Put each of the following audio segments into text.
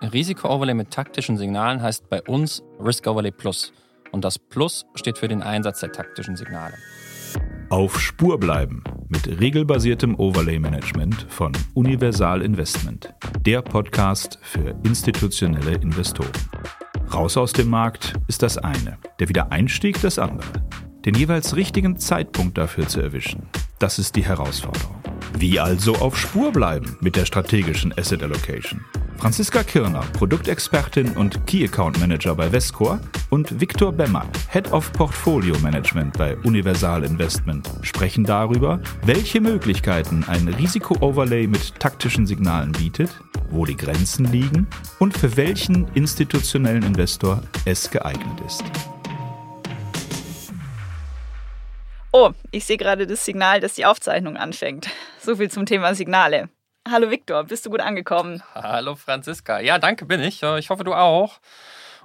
Risiko-Overlay mit taktischen Signalen heißt bei uns Risk-Overlay Plus. Und das Plus steht für den Einsatz der taktischen Signale. Auf Spur bleiben mit regelbasiertem Overlay-Management von Universal Investment. Der Podcast für institutionelle Investoren. Raus aus dem Markt ist das eine, der Wiedereinstieg das andere. Den jeweils richtigen Zeitpunkt dafür zu erwischen, das ist die Herausforderung. Wie also auf Spur bleiben mit der strategischen Asset Allocation? Franziska Kirner, Produktexpertin und Key Account Manager bei Vescor und Viktor Bemmert, Head of Portfolio Management bei Universal Investment, sprechen darüber, welche Möglichkeiten ein Risiko-Overlay mit taktischen Signalen bietet, wo die Grenzen liegen und für welchen institutionellen Investor es geeignet ist. Oh, ich sehe gerade das Signal, dass die Aufzeichnung anfängt. So viel zum Thema Signale. Hallo Viktor, bist du gut angekommen? Hallo Franziska. Ja, danke bin ich. Ich hoffe, du auch.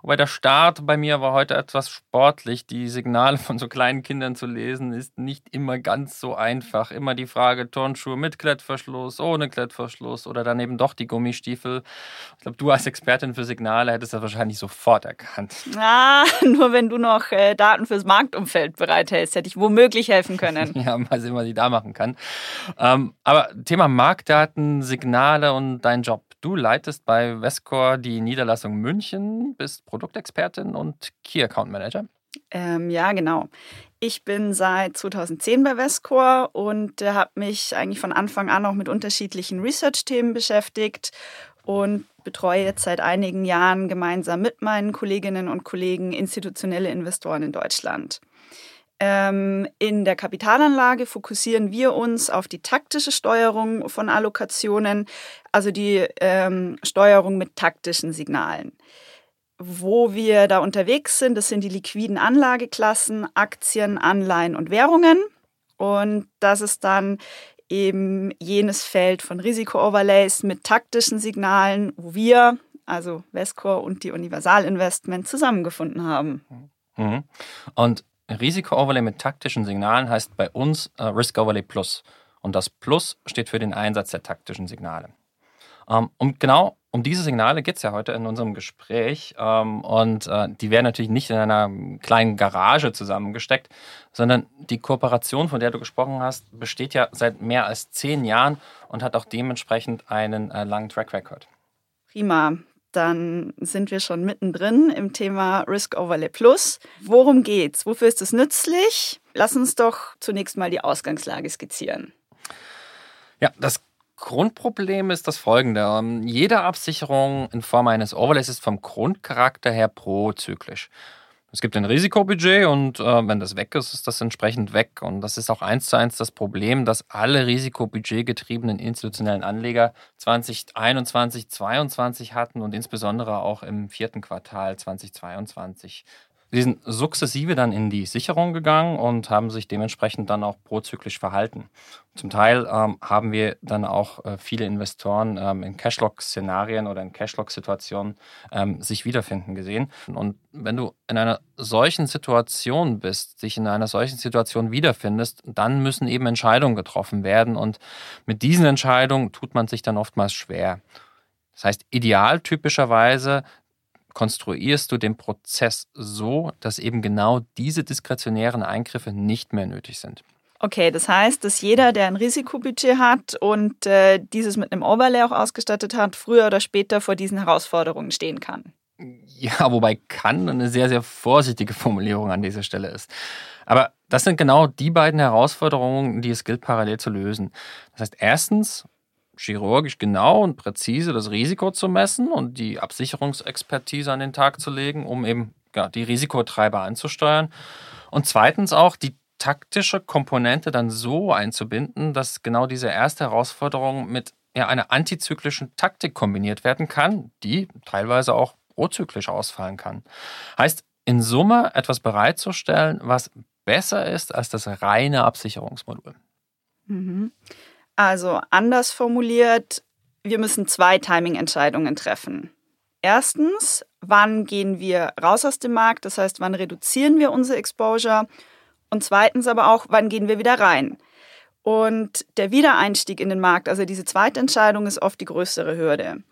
Wobei der Start bei mir war heute etwas sportlich. Die Signale von so kleinen Kindern zu lesen ist nicht immer ganz so einfach. Immer die Frage, Turnschuhe mit Klettverschluss, ohne Klettverschluss oder dann eben doch die Gummistiefel. Ich glaube, du als Expertin für Signale hättest das wahrscheinlich sofort erkannt. Ah, nur wenn du noch äh, Daten fürs Marktumfeld bereithältst, hätte ich womöglich helfen können. ja, mal sehen, was ich da machen kann. Ähm, aber Thema Marktdaten, Signale und dein Job. Du leitest bei Vescor die Niederlassung München, bist Produktexpertin und Key Account Manager. Ähm, ja, genau. Ich bin seit 2010 bei Vescor und äh, habe mich eigentlich von Anfang an auch mit unterschiedlichen Research-Themen beschäftigt und betreue jetzt seit einigen Jahren gemeinsam mit meinen Kolleginnen und Kollegen institutionelle Investoren in Deutschland. Ähm, in der Kapitalanlage fokussieren wir uns auf die taktische Steuerung von Allokationen, also die ähm, Steuerung mit taktischen Signalen. Wo wir da unterwegs sind, das sind die liquiden Anlageklassen, Aktien, Anleihen und Währungen. Und das ist dann eben jenes Feld von Risiko-Overlays mit taktischen Signalen, wo wir, also Vescor und die Universal Investment, zusammengefunden haben. Mhm. Und Risiko-Overlay mit taktischen Signalen heißt bei uns äh, Risk-Overlay Plus. Und das Plus steht für den Einsatz der taktischen Signale. Ähm, und genau um diese Signale geht es ja heute in unserem Gespräch. Ähm, und äh, die werden natürlich nicht in einer kleinen Garage zusammengesteckt, sondern die Kooperation, von der du gesprochen hast, besteht ja seit mehr als zehn Jahren und hat auch dementsprechend einen äh, langen Track Record. Prima dann sind wir schon mittendrin im Thema Risk Overlay Plus. Worum geht's? Wofür ist es nützlich? Lass uns doch zunächst mal die Ausgangslage skizzieren. Ja, das Grundproblem ist das folgende. Ähm, jede Absicherung in Form eines Overlays ist vom Grundcharakter her prozyklisch. Es gibt ein Risikobudget und äh, wenn das weg ist, ist das entsprechend weg. Und das ist auch eins zu eins das Problem, dass alle risikobudgetgetriebenen institutionellen Anleger 2021, 2022 hatten und insbesondere auch im vierten Quartal 2022. Sie sind sukzessive dann in die Sicherung gegangen und haben sich dementsprechend dann auch prozyklisch verhalten. Zum Teil ähm, haben wir dann auch äh, viele Investoren ähm, in Cashlock-Szenarien oder in Cashlock-Situationen ähm, sich wiederfinden gesehen. Und wenn du in einer solchen Situation bist, dich in einer solchen Situation wiederfindest, dann müssen eben Entscheidungen getroffen werden. Und mit diesen Entscheidungen tut man sich dann oftmals schwer. Das heißt, ideal typischerweise konstruierst du den Prozess so, dass eben genau diese diskretionären Eingriffe nicht mehr nötig sind. Okay, das heißt, dass jeder, der ein Risikobudget hat und äh, dieses mit einem Overlay auch ausgestattet hat, früher oder später vor diesen Herausforderungen stehen kann. Ja, wobei kann eine sehr, sehr vorsichtige Formulierung an dieser Stelle ist. Aber das sind genau die beiden Herausforderungen, die es gilt parallel zu lösen. Das heißt, erstens chirurgisch genau und präzise das Risiko zu messen und die Absicherungsexpertise an den Tag zu legen, um eben ja, die Risikotreiber anzusteuern. Und zweitens auch die taktische Komponente dann so einzubinden, dass genau diese erste Herausforderung mit ja, einer antizyklischen Taktik kombiniert werden kann, die teilweise auch prozyklisch ausfallen kann. Heißt, in Summe etwas bereitzustellen, was besser ist als das reine Absicherungsmodul. Mhm. Also anders formuliert, wir müssen zwei Timing-Entscheidungen treffen. Erstens, wann gehen wir raus aus dem Markt? Das heißt, wann reduzieren wir unsere Exposure? Und zweitens aber auch, wann gehen wir wieder rein? Und der Wiedereinstieg in den Markt, also diese zweite Entscheidung, ist oft die größere Hürde.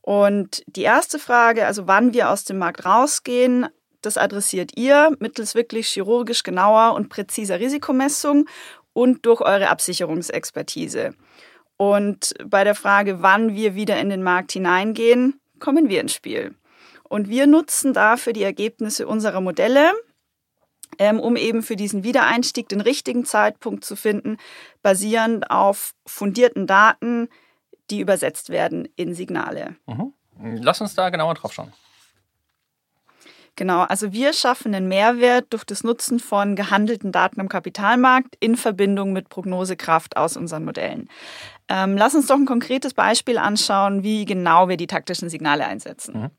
Und die erste Frage, also wann wir aus dem Markt rausgehen, das adressiert ihr mittels wirklich chirurgisch genauer und präziser Risikomessung und durch eure Absicherungsexpertise. Und bei der Frage, wann wir wieder in den Markt hineingehen, kommen wir ins Spiel. Und wir nutzen dafür die Ergebnisse unserer Modelle, ähm, um eben für diesen Wiedereinstieg den richtigen Zeitpunkt zu finden, basierend auf fundierten Daten, die übersetzt werden in Signale. Mhm. Lass uns da genauer drauf schauen. Genau, also wir schaffen einen Mehrwert durch das Nutzen von gehandelten Daten am Kapitalmarkt in Verbindung mit Prognosekraft aus unseren Modellen. Ähm, lass uns doch ein konkretes Beispiel anschauen, wie genau wir die taktischen Signale einsetzen. Mhm.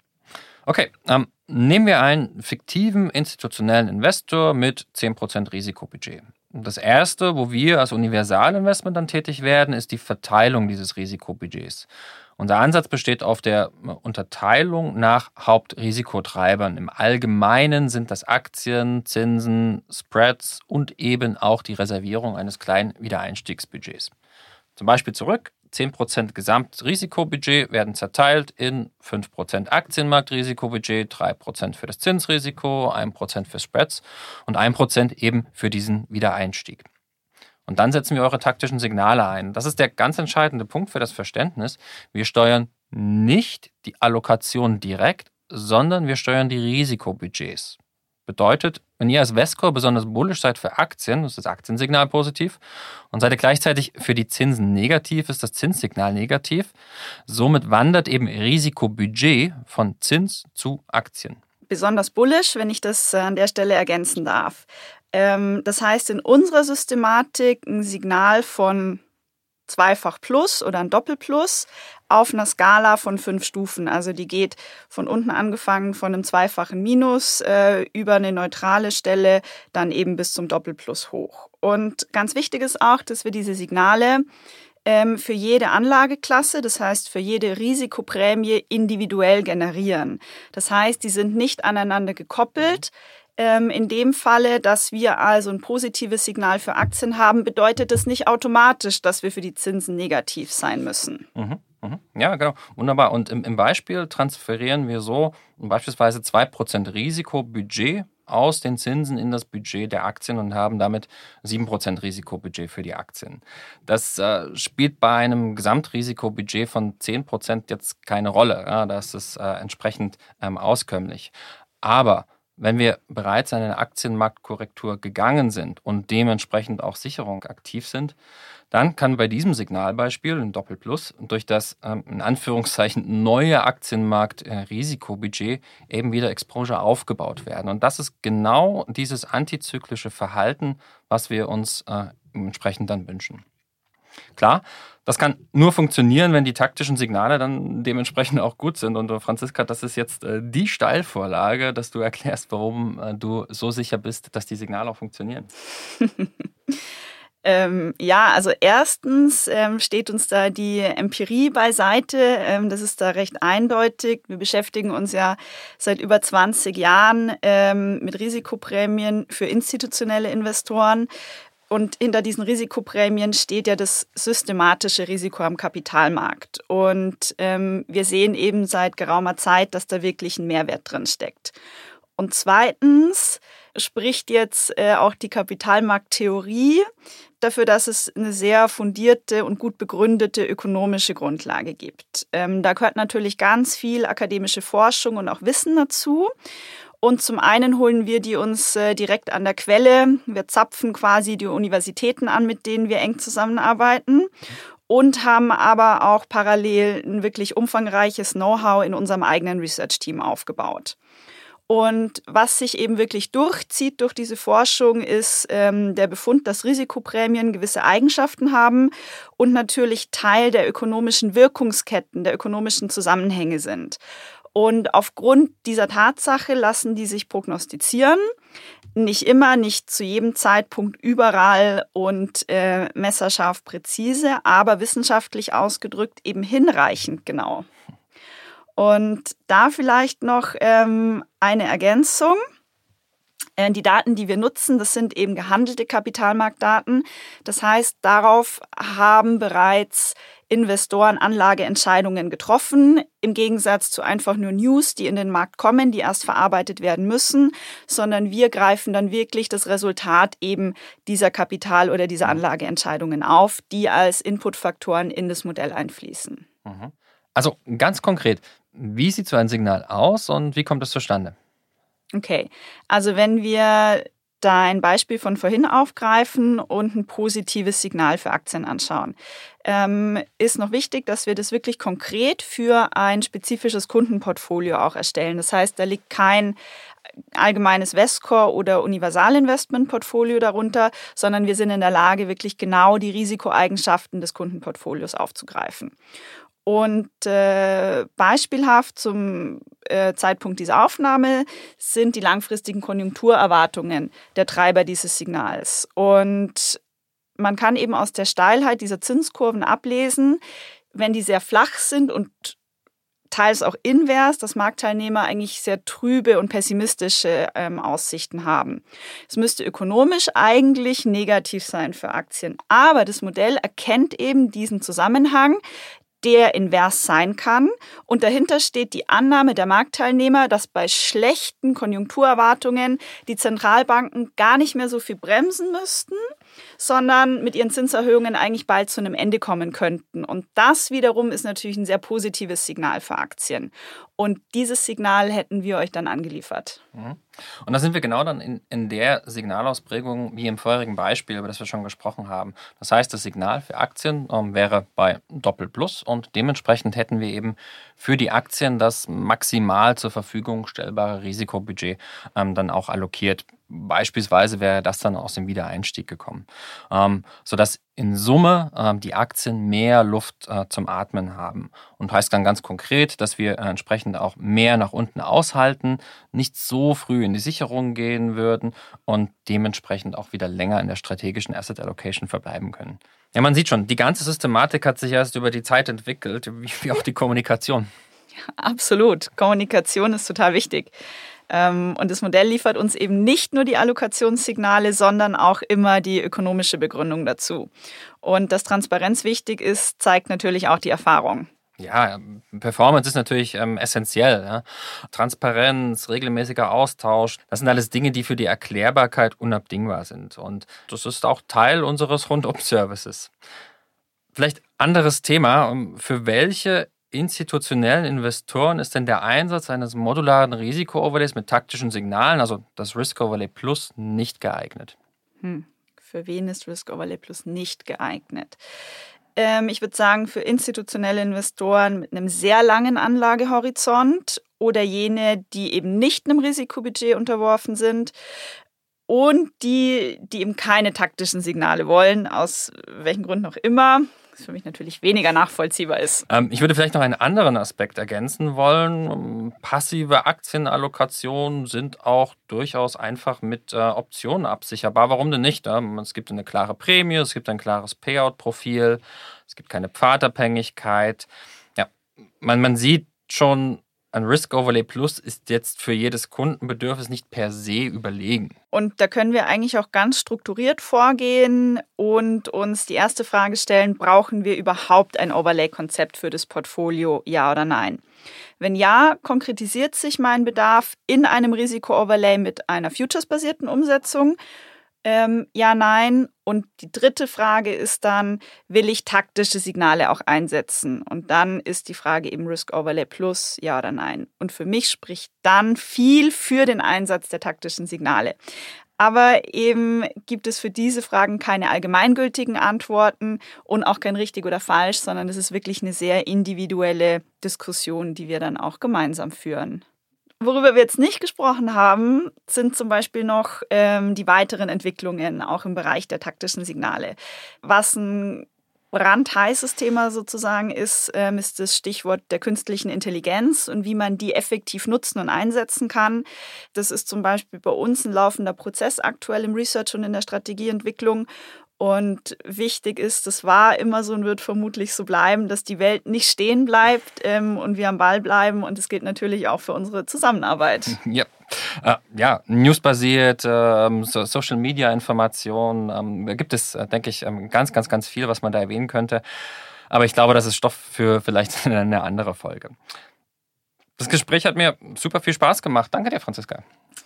Okay, ähm, nehmen wir einen fiktiven institutionellen Investor mit 10% Risikobudget. Das erste, wo wir als Universalinvestment dann tätig werden, ist die Verteilung dieses Risikobudgets. Unser Ansatz besteht auf der Unterteilung nach Hauptrisikotreibern. Im Allgemeinen sind das Aktien, Zinsen, Spreads und eben auch die Reservierung eines kleinen Wiedereinstiegsbudgets. Zum Beispiel zurück, 10% Gesamtrisikobudget werden zerteilt in 5% Aktienmarktrisikobudget, 3% für das Zinsrisiko, 1% für Spreads und 1% eben für diesen Wiedereinstieg. Und dann setzen wir eure taktischen Signale ein. Das ist der ganz entscheidende Punkt für das Verständnis. Wir steuern nicht die Allokation direkt, sondern wir steuern die Risikobudgets. Bedeutet, wenn ihr als Vescore besonders bullisch seid für Aktien, ist das Aktiensignal positiv und seid ihr gleichzeitig für die Zinsen negativ, ist das Zinssignal negativ. Somit wandert eben Risikobudget von Zins zu Aktien. Besonders bullisch, wenn ich das an der Stelle ergänzen darf. Ähm, das heißt, in unserer Systematik ein Signal von Zweifach Plus oder ein Doppelplus auf einer Skala von fünf Stufen. Also die geht von unten angefangen von einem zweifachen Minus äh, über eine neutrale Stelle dann eben bis zum Doppelplus hoch. Und ganz wichtig ist auch, dass wir diese Signale ähm, für jede Anlageklasse, das heißt für jede Risikoprämie individuell generieren. Das heißt, die sind nicht aneinander gekoppelt. Ähm, in dem Falle, dass wir also ein positives Signal für Aktien haben, bedeutet das nicht automatisch, dass wir für die Zinsen negativ sein müssen. Mhm, mhm. Ja, genau. Wunderbar. Und im, im Beispiel transferieren wir so beispielsweise 2% Risikobudget aus den Zinsen in das Budget der Aktien und haben damit 7% Risikobudget für die Aktien. Das äh, spielt bei einem Gesamtrisikobudget von 10% jetzt keine Rolle. Ja, das ist äh, entsprechend ähm, auskömmlich. Aber wenn wir bereits eine Aktienmarktkorrektur gegangen sind und dementsprechend auch Sicherung aktiv sind, dann kann bei diesem Signalbeispiel ein Doppelplus durch das ähm, in Anführungszeichen neue Aktienmarkt-Risikobudget eben wieder Exposure aufgebaut werden. Und das ist genau dieses antizyklische Verhalten, was wir uns äh, entsprechend dann wünschen. Klar, das kann nur funktionieren, wenn die taktischen Signale dann dementsprechend auch gut sind. Und äh, Franziska, das ist jetzt äh, die Steilvorlage, dass du erklärst, warum äh, du so sicher bist, dass die Signale auch funktionieren. Ähm, ja, also erstens ähm, steht uns da die Empirie beiseite. Ähm, das ist da recht eindeutig. Wir beschäftigen uns ja seit über 20 Jahren ähm, mit Risikoprämien für institutionelle Investoren. Und hinter diesen Risikoprämien steht ja das systematische Risiko am Kapitalmarkt. Und ähm, wir sehen eben seit geraumer Zeit, dass da wirklich ein Mehrwert drin steckt. Und zweitens spricht jetzt äh, auch die Kapitalmarkttheorie dafür, dass es eine sehr fundierte und gut begründete ökonomische Grundlage gibt. Ähm, da gehört natürlich ganz viel akademische Forschung und auch Wissen dazu. Und zum einen holen wir die uns äh, direkt an der Quelle. Wir zapfen quasi die Universitäten an, mit denen wir eng zusammenarbeiten. Und haben aber auch parallel ein wirklich umfangreiches Know-how in unserem eigenen Research-Team aufgebaut. Und was sich eben wirklich durchzieht durch diese Forschung, ist ähm, der Befund, dass Risikoprämien gewisse Eigenschaften haben und natürlich Teil der ökonomischen Wirkungsketten, der ökonomischen Zusammenhänge sind. Und aufgrund dieser Tatsache lassen die sich prognostizieren. Nicht immer, nicht zu jedem Zeitpunkt, überall und äh, messerscharf präzise, aber wissenschaftlich ausgedrückt eben hinreichend genau. Und da vielleicht noch ähm, eine Ergänzung. Äh, die Daten, die wir nutzen, das sind eben gehandelte Kapitalmarktdaten. Das heißt, darauf haben bereits Investoren Anlageentscheidungen getroffen, im Gegensatz zu einfach nur News, die in den Markt kommen, die erst verarbeitet werden müssen, sondern wir greifen dann wirklich das Resultat eben dieser Kapital- oder dieser Anlageentscheidungen auf, die als Inputfaktoren in das Modell einfließen. Mhm. Also ganz konkret, wie sieht so ein Signal aus und wie kommt es zustande? Okay, also wenn wir dein Beispiel von vorhin aufgreifen und ein positives Signal für Aktien anschauen. Ähm, ist noch wichtig, dass wir das wirklich konkret für ein spezifisches Kundenportfolio auch erstellen. Das heißt, da liegt kein allgemeines Vescore oder Universalinvestment-Portfolio darunter, sondern wir sind in der Lage, wirklich genau die Risikoeigenschaften des Kundenportfolios aufzugreifen. Und äh, beispielhaft zum äh, Zeitpunkt dieser Aufnahme sind die langfristigen Konjunkturerwartungen der Treiber dieses Signals. Und man kann eben aus der Steilheit dieser Zinskurven ablesen, wenn die sehr flach sind und teils auch invers, dass Marktteilnehmer eigentlich sehr trübe und pessimistische ähm, Aussichten haben. Es müsste ökonomisch eigentlich negativ sein für Aktien, aber das Modell erkennt eben diesen Zusammenhang, der invers sein kann. Und dahinter steht die Annahme der Marktteilnehmer, dass bei schlechten Konjunkturerwartungen die Zentralbanken gar nicht mehr so viel bremsen müssten, sondern mit ihren Zinserhöhungen eigentlich bald zu einem Ende kommen könnten. Und das wiederum ist natürlich ein sehr positives Signal für Aktien. Und dieses Signal hätten wir euch dann angeliefert. Mhm. Und da sind wir genau dann in, in der Signalausprägung wie im vorherigen Beispiel, über das wir schon gesprochen haben. Das heißt, das Signal für Aktien ähm, wäre bei Doppel Plus und dementsprechend hätten wir eben für die Aktien das maximal zur Verfügung stellbare Risikobudget ähm, dann auch allokiert Beispielsweise wäre das dann aus dem Wiedereinstieg gekommen, ähm, sodass in Summe ähm, die Aktien mehr Luft äh, zum Atmen haben. Und heißt dann ganz konkret, dass wir entsprechend auch mehr nach unten aushalten, nicht so früh in die Sicherung gehen würden und dementsprechend auch wieder länger in der strategischen Asset Allocation verbleiben können. Ja, man sieht schon, die ganze Systematik hat sich erst über die Zeit entwickelt, wie auch die Kommunikation. Absolut. Kommunikation ist total wichtig. Ähm, und das Modell liefert uns eben nicht nur die Allokationssignale, sondern auch immer die ökonomische Begründung dazu. Und dass Transparenz wichtig ist, zeigt natürlich auch die Erfahrung. Ja, Performance ist natürlich ähm, essentiell. Ja? Transparenz, regelmäßiger Austausch, das sind alles Dinge, die für die Erklärbarkeit unabdingbar sind. Und das ist auch Teil unseres Rundum-Services. Vielleicht anderes Thema. Für welche institutionellen Investoren ist denn der Einsatz eines modularen Risiko-Overlays mit taktischen Signalen, also das Risk Overlay Plus, nicht geeignet? Hm. Für wen ist Risk Overlay Plus nicht geeignet? Ähm, ich würde sagen, für institutionelle Investoren mit einem sehr langen Anlagehorizont oder jene, die eben nicht einem Risikobudget unterworfen sind und die, die eben keine taktischen Signale wollen, aus welchen Gründen auch immer was für mich natürlich weniger nachvollziehbar ist. Ähm, ich würde vielleicht noch einen anderen Aspekt ergänzen wollen. Passive Aktienallokationen sind auch durchaus einfach mit äh, Optionen absicherbar. Warum denn nicht? Ähm, es gibt eine klare Prämie, es gibt ein klares Payout-Profil, es gibt keine Pfadabhängigkeit. Ja, man, man sieht schon, ein Risk Overlay Plus ist jetzt für jedes Kundenbedürfnis nicht per se überlegen. Und da können wir eigentlich auch ganz strukturiert vorgehen und uns die erste Frage stellen, brauchen wir überhaupt ein Overlay-Konzept für das Portfolio, ja oder nein? Wenn ja, konkretisiert sich mein Bedarf in einem Risiko-Overlay mit einer Futures-basierten Umsetzung ähm, ja, nein. Und die dritte Frage ist dann, will ich taktische Signale auch einsetzen? Und dann ist die Frage eben Risk Overlay Plus, ja oder nein. Und für mich spricht dann viel für den Einsatz der taktischen Signale. Aber eben gibt es für diese Fragen keine allgemeingültigen Antworten und auch kein richtig oder falsch, sondern es ist wirklich eine sehr individuelle Diskussion, die wir dann auch gemeinsam führen. Worüber wir jetzt nicht gesprochen haben, sind zum Beispiel noch ähm, die weiteren Entwicklungen, auch im Bereich der taktischen Signale. Was ein brandheißes Thema sozusagen ist, ähm, ist das Stichwort der künstlichen Intelligenz und wie man die effektiv nutzen und einsetzen kann. Das ist zum Beispiel bei uns ein laufender Prozess aktuell im Research und in der Strategieentwicklung. Und wichtig ist, das war immer so und wird vermutlich so bleiben, dass die Welt nicht stehen bleibt ähm, und wir am Ball bleiben. Und das gilt natürlich auch für unsere Zusammenarbeit. Ja, äh, ja newsbasiert, äh, so Social Media Informationen, ähm, da gibt es, äh, denke ich, ähm, ganz, ganz, ganz viel, was man da erwähnen könnte. Aber ich glaube, das ist Stoff für vielleicht eine andere Folge. Das Gespräch hat mir super viel Spaß gemacht. Danke dir, Franziska.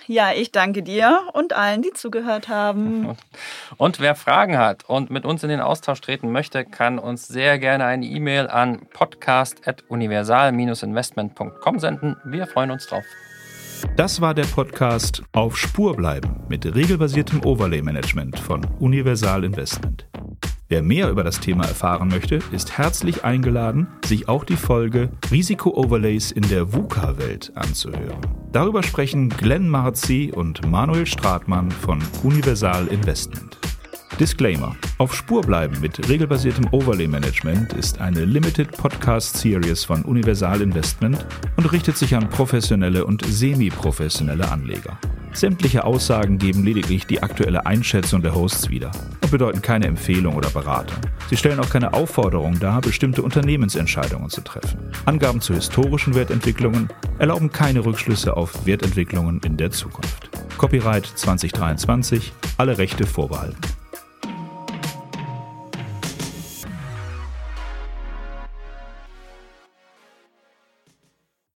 Ja, ich danke dir und allen, die zugehört haben. Und wer Fragen hat und mit uns in den Austausch treten möchte, kann uns sehr gerne eine E-Mail an podcast.universal-investment.com senden. Wir freuen uns drauf. Das war der Podcast Auf Spur bleiben mit regelbasiertem Overlay-Management von Universal Investment. Wer mehr über das Thema erfahren möchte, ist herzlich eingeladen, sich auch die Folge Risiko-Overlays in der VUCA-Welt anzuhören. Darüber sprechen Glenn Marzi und Manuel Stratmann von Universal Investment. Disclaimer: Auf Spur bleiben mit regelbasiertem Overlay-Management ist eine Limited Podcast Series von Universal Investment und richtet sich an professionelle und semi-professionelle Anleger. Sämtliche Aussagen geben lediglich die aktuelle Einschätzung der Hosts wieder und bedeuten keine Empfehlung oder Beratung. Sie stellen auch keine Aufforderung dar, bestimmte Unternehmensentscheidungen zu treffen. Angaben zu historischen Wertentwicklungen erlauben keine Rückschlüsse auf Wertentwicklungen in der Zukunft. Copyright 2023, alle Rechte vorbehalten.